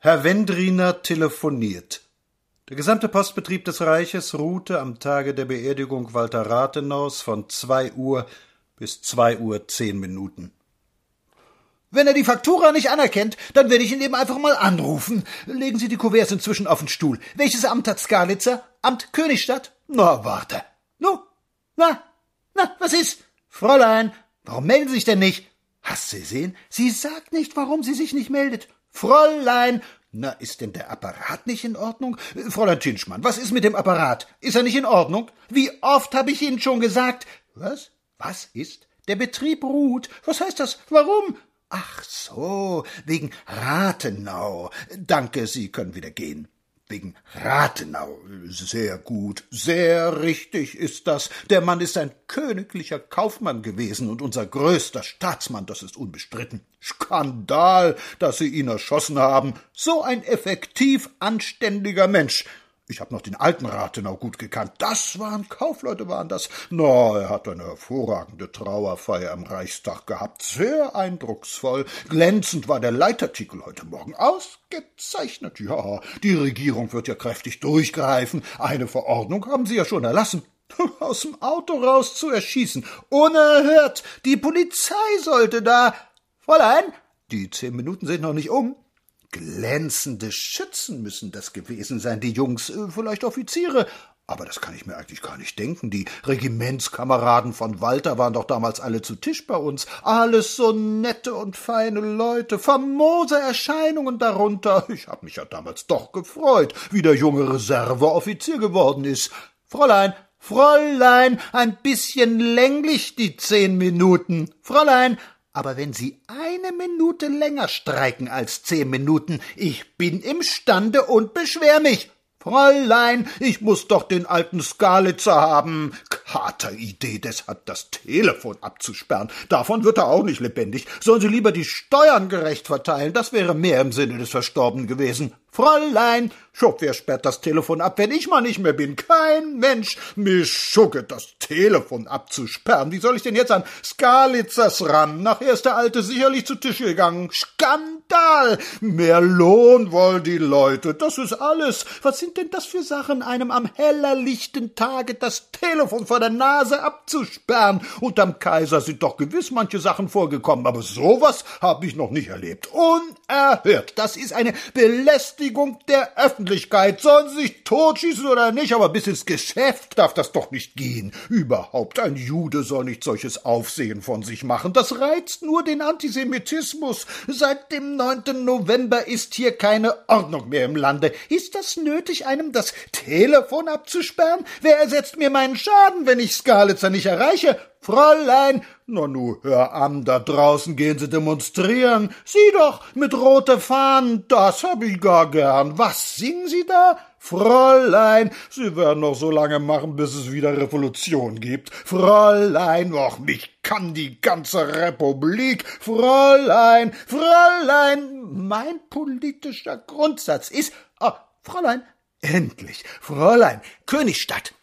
Herr Wendriner telefoniert. Der gesamte Postbetrieb des Reiches ruhte am Tage der Beerdigung Walter Rathenaus von zwei Uhr bis zwei Uhr zehn Minuten. Wenn er die Faktura nicht anerkennt, dann werde ich ihn eben einfach mal anrufen. Legen Sie die Kuverts inzwischen auf den Stuhl. Welches Amt hat Skalitzer? Amt Königstadt? Na, warte. Nu, na, na, was ist? Fräulein, warum melden Sie sich denn nicht? Hast Sie sehen? Sie sagt nicht, warum sie sich nicht meldet. Fräulein! Na, ist denn der Apparat nicht in Ordnung? Fräulein Tinschmann, was ist mit dem Apparat? Ist er nicht in Ordnung? Wie oft habe ich Ihnen schon gesagt? Was? Was ist? Der Betrieb ruht. Was heißt das? Warum? Ach so, wegen Rathenau. Danke, Sie können wieder gehen. Wegen Rathenau. Sehr gut, sehr richtig ist das. Der Mann ist ein königlicher Kaufmann gewesen und unser größter Staatsmann, das ist unbestritten. Skandal, dass Sie ihn erschossen haben. So ein effektiv anständiger Mensch. Ich habe noch den alten Rathenau gut gekannt. Das waren Kaufleute, waren das. Na, er hat eine hervorragende Trauerfeier am Reichstag gehabt. Sehr eindrucksvoll. Glänzend war der Leitartikel heute Morgen. Ausgezeichnet. Ja, die Regierung wird ja kräftig durchgreifen. Eine Verordnung haben Sie ja schon erlassen. Aus dem Auto raus zu erschießen. Unerhört. Die Polizei sollte da. Fräulein, die zehn Minuten sind noch nicht um. Glänzende Schützen müssen das gewesen sein, die Jungs, äh, vielleicht Offiziere. Aber das kann ich mir eigentlich gar nicht denken. Die Regimentskameraden von Walter waren doch damals alle zu Tisch bei uns. Alles so nette und feine Leute, famose Erscheinungen darunter. Ich hab mich ja damals doch gefreut, wie der junge Reserveoffizier geworden ist. Fräulein, Fräulein, ein bisschen länglich die zehn Minuten. Fräulein, aber wenn Sie eine Minute länger streiken als zehn Minuten, ich bin imstande und beschwer mich. Fräulein, ich muss doch den alten Skalitzer haben. Kateridee, deshalb das Telefon abzusperren. Davon wird er auch nicht lebendig. Sollen Sie lieber die Steuern gerecht verteilen, das wäre mehr im Sinne des Verstorbenen gewesen. Fräulein, Schuck, wer sperrt das Telefon ab, wenn ich mal nicht mehr bin? Kein Mensch. Mich schucket, das Telefon abzusperren. Wie soll ich denn jetzt an Skalitzers ran? Nachher ist der Alte sicherlich zu Tisch gegangen. Skandal! Mehr Lohn wollen die Leute. Das ist alles. Was sind denn das für Sachen, einem am hellerlichten Tage das Telefon vor der Nase abzusperren? Unterm Kaiser sind doch gewiss manche Sachen vorgekommen, aber sowas habe ich noch nicht erlebt. Unerhört. Das ist eine Belästigung Belästigung der Öffentlichkeit. Sollen sie sich totschießen oder nicht, aber bis ins Geschäft darf das doch nicht gehen. Überhaupt ein Jude soll nicht solches Aufsehen von sich machen. Das reizt nur den Antisemitismus. Seit dem 9. November ist hier keine Ordnung mehr im Lande. Ist das nötig, einem das Telefon abzusperren? Wer ersetzt mir meinen Schaden, wenn ich Skalitzer nicht erreiche? Fräulein, na nu, hör an, da draußen gehen sie demonstrieren. Sieh doch, mit rote Fahnen, das hab ich gar gern. Was singen Sie da? Fräulein, Sie werden noch so lange machen, bis es wieder Revolution gibt. Fräulein, och, mich kann die ganze Republik. Fräulein, Fräulein, mein politischer Grundsatz ist, ah, Fräulein, endlich, Fräulein, Königstadt,